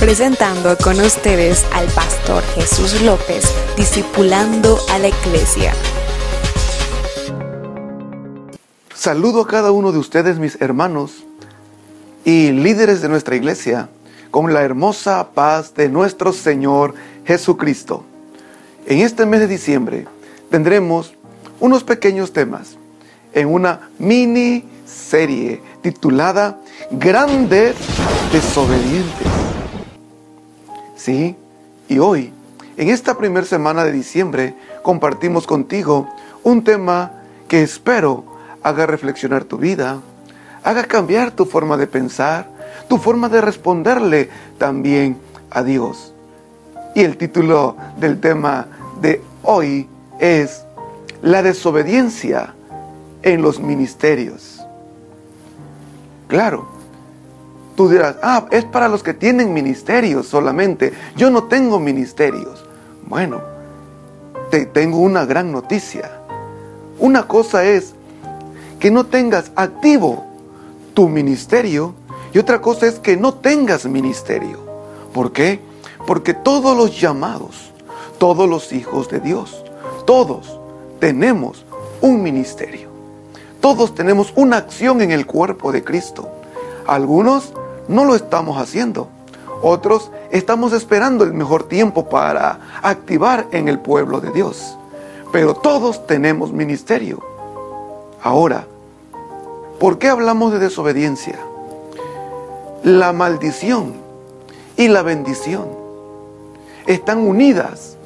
presentando con ustedes al pastor Jesús López, discipulando a la iglesia. Saludo a cada uno de ustedes, mis hermanos y líderes de nuestra iglesia, con la hermosa paz de nuestro Señor Jesucristo. En este mes de diciembre tendremos unos pequeños temas en una mini serie titulada Grandes Desobedientes. Sí, y hoy, en esta primera semana de diciembre, compartimos contigo un tema que espero haga reflexionar tu vida, haga cambiar tu forma de pensar, tu forma de responderle también a Dios. Y el título del tema de hoy es La desobediencia en los ministerios. Claro, tú dirás, ah, es para los que tienen ministerios solamente. Yo no tengo ministerios. Bueno, te tengo una gran noticia. Una cosa es que no tengas activo tu ministerio y otra cosa es que no tengas ministerio. ¿Por qué? Porque todos los llamados, todos los hijos de Dios, todos tenemos un ministerio. Todos tenemos una acción en el cuerpo de Cristo. Algunos no lo estamos haciendo. Otros estamos esperando el mejor tiempo para activar en el pueblo de Dios. Pero todos tenemos ministerio. Ahora, ¿por qué hablamos de desobediencia? La maldición y la bendición están unidas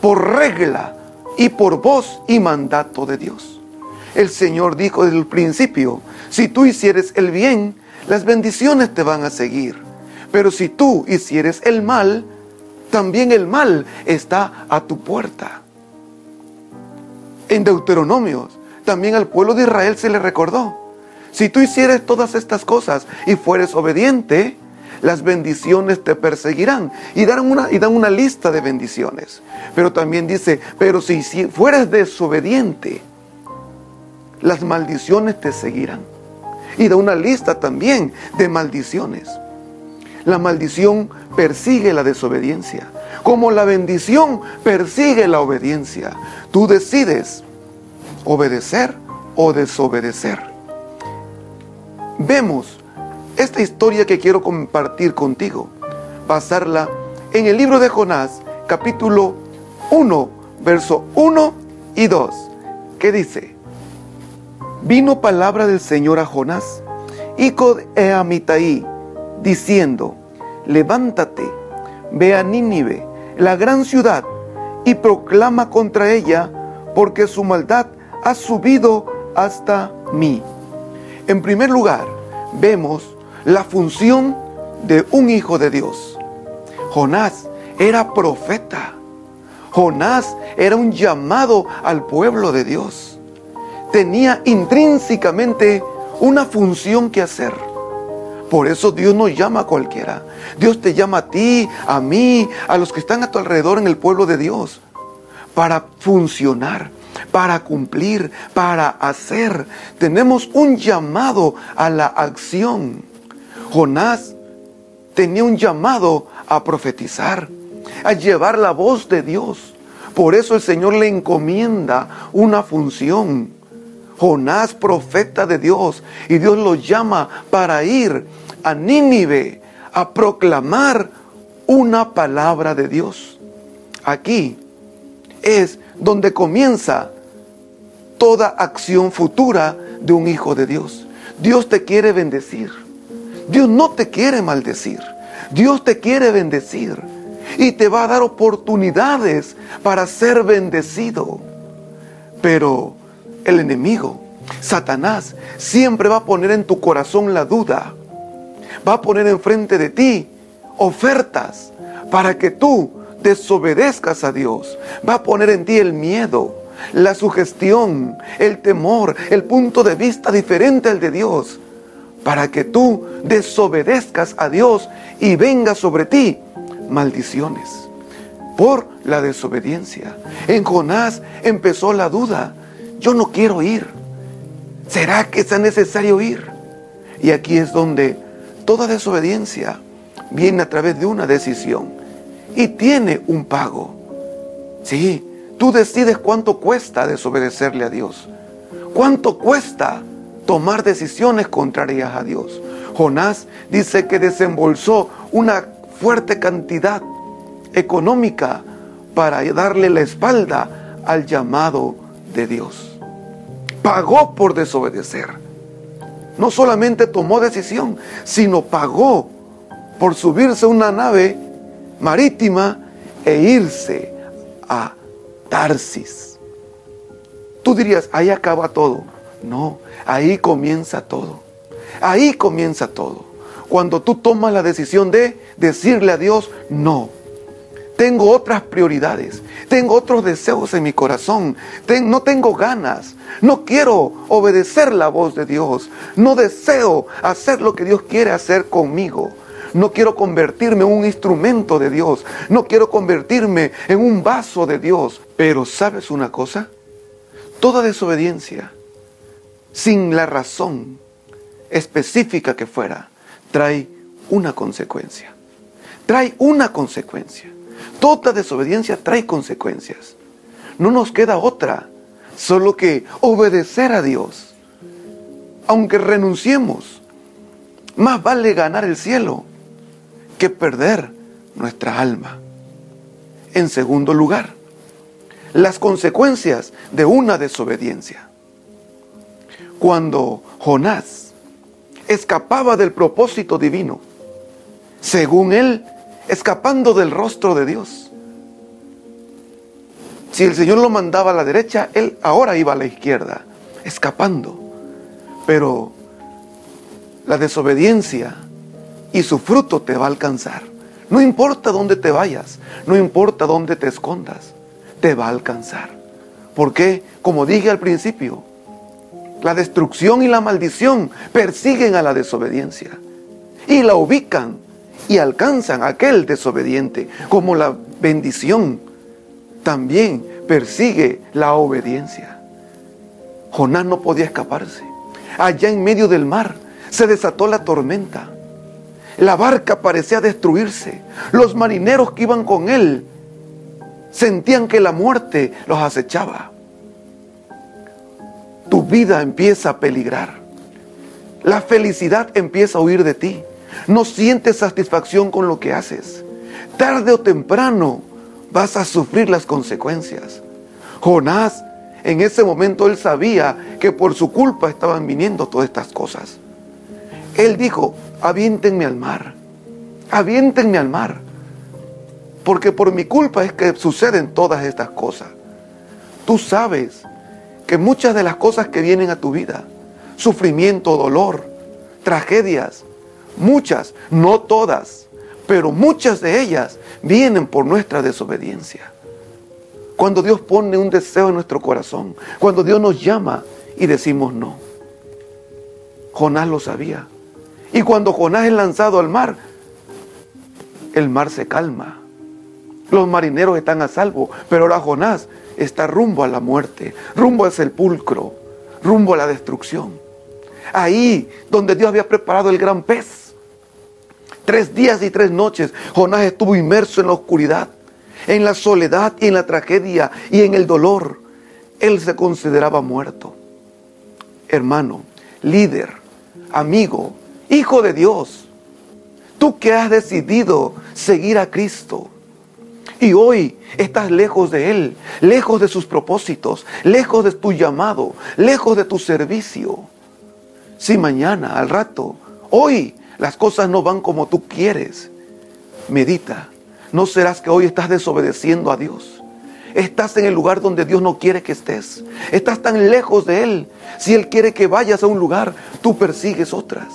por regla y por voz y mandato de Dios. El Señor dijo desde el principio, si tú hicieres el bien, las bendiciones te van a seguir. Pero si tú hicieres el mal, también el mal está a tu puerta. En Deuteronomios, también al pueblo de Israel se le recordó, si tú hicieres todas estas cosas y fueres obediente, las bendiciones te perseguirán. Y dan una, y dan una lista de bendiciones. Pero también dice, pero si, si fueres desobediente, las maldiciones te seguirán. Y da una lista también de maldiciones. La maldición persigue la desobediencia, como la bendición persigue la obediencia. Tú decides obedecer o desobedecer. Vemos esta historia que quiero compartir contigo, basarla en el libro de Jonás, capítulo 1, verso 1 y 2, que dice, vino palabra del Señor a Jonás, hijo de Amitai, diciendo, levántate, ve a Nínive, la gran ciudad, y proclama contra ella, porque su maldad ha subido hasta mí. En primer lugar, vemos la función de un hijo de Dios. Jonás era profeta. Jonás era un llamado al pueblo de Dios tenía intrínsecamente una función que hacer. Por eso Dios no llama a cualquiera. Dios te llama a ti, a mí, a los que están a tu alrededor en el pueblo de Dios. Para funcionar, para cumplir, para hacer. Tenemos un llamado a la acción. Jonás tenía un llamado a profetizar, a llevar la voz de Dios. Por eso el Señor le encomienda una función. Jonás, profeta de Dios, y Dios lo llama para ir a Nínive a proclamar una palabra de Dios. Aquí es donde comienza toda acción futura de un hijo de Dios. Dios te quiere bendecir. Dios no te quiere maldecir. Dios te quiere bendecir y te va a dar oportunidades para ser bendecido. Pero el enemigo, Satanás, siempre va a poner en tu corazón la duda. Va a poner enfrente de ti ofertas para que tú desobedezcas a Dios. Va a poner en ti el miedo, la sugestión, el temor, el punto de vista diferente al de Dios. Para que tú desobedezcas a Dios y venga sobre ti maldiciones por la desobediencia. En Jonás empezó la duda yo no quiero ir. ¿Será que es necesario ir? Y aquí es donde toda desobediencia viene a través de una decisión y tiene un pago. Sí, tú decides cuánto cuesta desobedecerle a Dios. ¿Cuánto cuesta tomar decisiones contrarias a Dios? Jonás dice que desembolsó una fuerte cantidad económica para darle la espalda al llamado de Dios. Pagó por desobedecer. No solamente tomó decisión, sino pagó por subirse a una nave marítima e irse a Tarsis. Tú dirías, ahí acaba todo. No, ahí comienza todo. Ahí comienza todo. Cuando tú tomas la decisión de decirle a Dios, no. Tengo otras prioridades, tengo otros deseos en mi corazón, no tengo ganas, no quiero obedecer la voz de Dios, no deseo hacer lo que Dios quiere hacer conmigo. No quiero convertirme en un instrumento de Dios. No quiero convertirme en un vaso de Dios. Pero ¿sabes una cosa? Toda desobediencia, sin la razón específica que fuera, trae una consecuencia. Trae una consecuencia. Toda desobediencia trae consecuencias. No nos queda otra, solo que obedecer a Dios. Aunque renunciemos, más vale ganar el cielo que perder nuestra alma. En segundo lugar, las consecuencias de una desobediencia. Cuando Jonás escapaba del propósito divino, según él, escapando del rostro de Dios. Si el Señor lo mandaba a la derecha, él ahora iba a la izquierda, escapando. Pero la desobediencia y su fruto te va a alcanzar. No importa dónde te vayas, no importa dónde te escondas, te va a alcanzar. Porque, como dije al principio, la destrucción y la maldición persiguen a la desobediencia y la ubican y alcanzan a aquel desobediente, como la bendición también persigue la obediencia. Jonás no podía escaparse. Allá en medio del mar se desató la tormenta. La barca parecía destruirse. Los marineros que iban con él sentían que la muerte los acechaba. Tu vida empieza a peligrar. La felicidad empieza a huir de ti. No sientes satisfacción con lo que haces. Tarde o temprano vas a sufrir las consecuencias. Jonás, en ese momento él sabía que por su culpa estaban viniendo todas estas cosas. Él dijo, aviéntenme al mar, aviéntenme al mar, porque por mi culpa es que suceden todas estas cosas. Tú sabes que muchas de las cosas que vienen a tu vida, sufrimiento, dolor, tragedias, muchas, no todas, pero muchas de ellas vienen por nuestra desobediencia. Cuando Dios pone un deseo en nuestro corazón, cuando Dios nos llama y decimos no. Jonás lo sabía. Y cuando Jonás es lanzado al mar, el mar se calma. Los marineros están a salvo, pero ahora Jonás está rumbo a la muerte, rumbo al sepulcro, rumbo a la destrucción. Ahí donde Dios había preparado el gran pez. Tres días y tres noches Jonás estuvo inmerso en la oscuridad, en la soledad y en la tragedia y en el dolor. Él se consideraba muerto. Hermano, líder, amigo, Hijo de Dios, tú que has decidido seguir a Cristo y hoy estás lejos de Él, lejos de sus propósitos, lejos de tu llamado, lejos de tu servicio. Si mañana, al rato, hoy las cosas no van como tú quieres, medita. ¿No serás que hoy estás desobedeciendo a Dios? Estás en el lugar donde Dios no quiere que estés. Estás tan lejos de Él. Si Él quiere que vayas a un lugar, tú persigues otras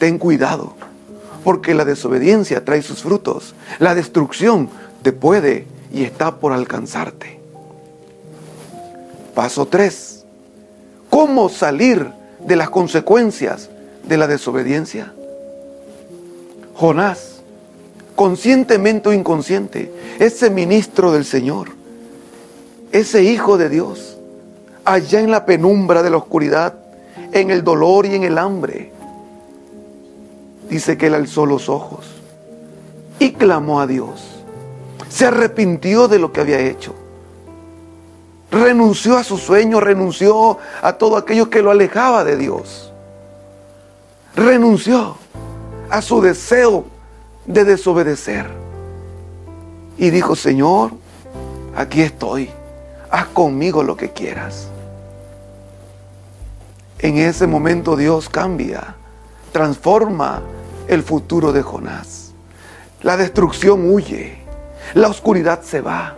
ten cuidado, porque la desobediencia trae sus frutos. La destrucción te puede y está por alcanzarte. Paso 3. ¿Cómo salir de las consecuencias de la desobediencia? Jonás, conscientemente o inconsciente, ese ministro del Señor, ese hijo de Dios, allá en la penumbra de la oscuridad, en el dolor y en el hambre, dice que él alzó los ojos y clamó a Dios. Se arrepintió de lo que había hecho. Renunció a su sueño, renunció a todo aquello que lo alejaba de Dios. Renunció a su deseo de desobedecer. Y dijo, Señor, aquí estoy, haz conmigo lo que quieras. En ese momento Dios cambia, transforma el futuro de Jonás. La destrucción huye, la oscuridad se va,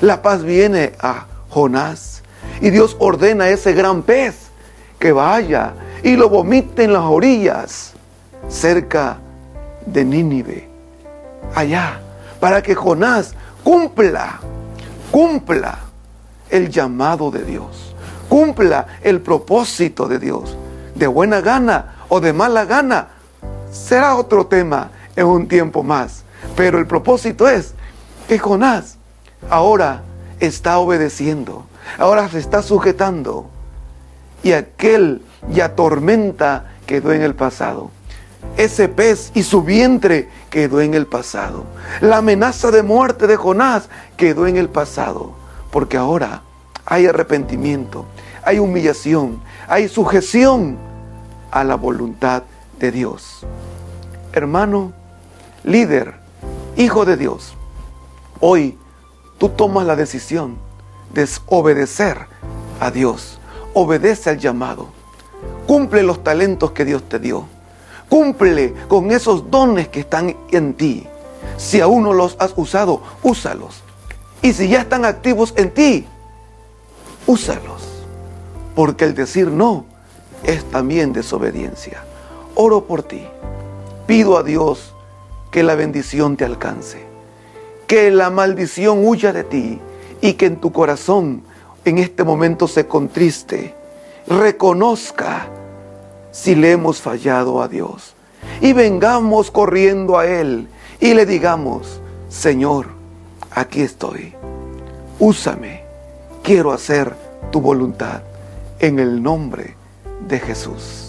la paz viene a Jonás. Y Dios ordena a ese gran pez que vaya y lo vomite en las orillas cerca de Nínive, allá, para que Jonás cumpla, cumpla el llamado de Dios, cumpla el propósito de Dios, de buena gana o de mala gana, será otro tema en un tiempo más. Pero el propósito es que Jonás ahora está obedeciendo, ahora se está sujetando y aquel ya tormenta quedó en el pasado. Ese pez y su vientre quedó en el pasado. La amenaza de muerte de Jonás quedó en el pasado. Porque ahora hay arrepentimiento, hay humillación, hay sujeción a la voluntad de Dios. Hermano, líder, hijo de Dios, hoy tú tomas la decisión de obedecer a Dios. Obedece al llamado. Cumple los talentos que Dios te dio Cumple con esos dones que están en ti. Si aún no los has usado, úsalos. Y si ya están activos en ti, úsalos. Porque el decir no es también desobediencia. Oro por ti. Pido a Dios que la bendición te alcance. Que la maldición huya de ti y que en tu corazón en este momento se contriste. Reconozca si le hemos fallado a Dios. Y vengamos corriendo a Él y le digamos, Señor, aquí estoy. Úsame. Quiero hacer tu voluntad en el nombre de Jesús.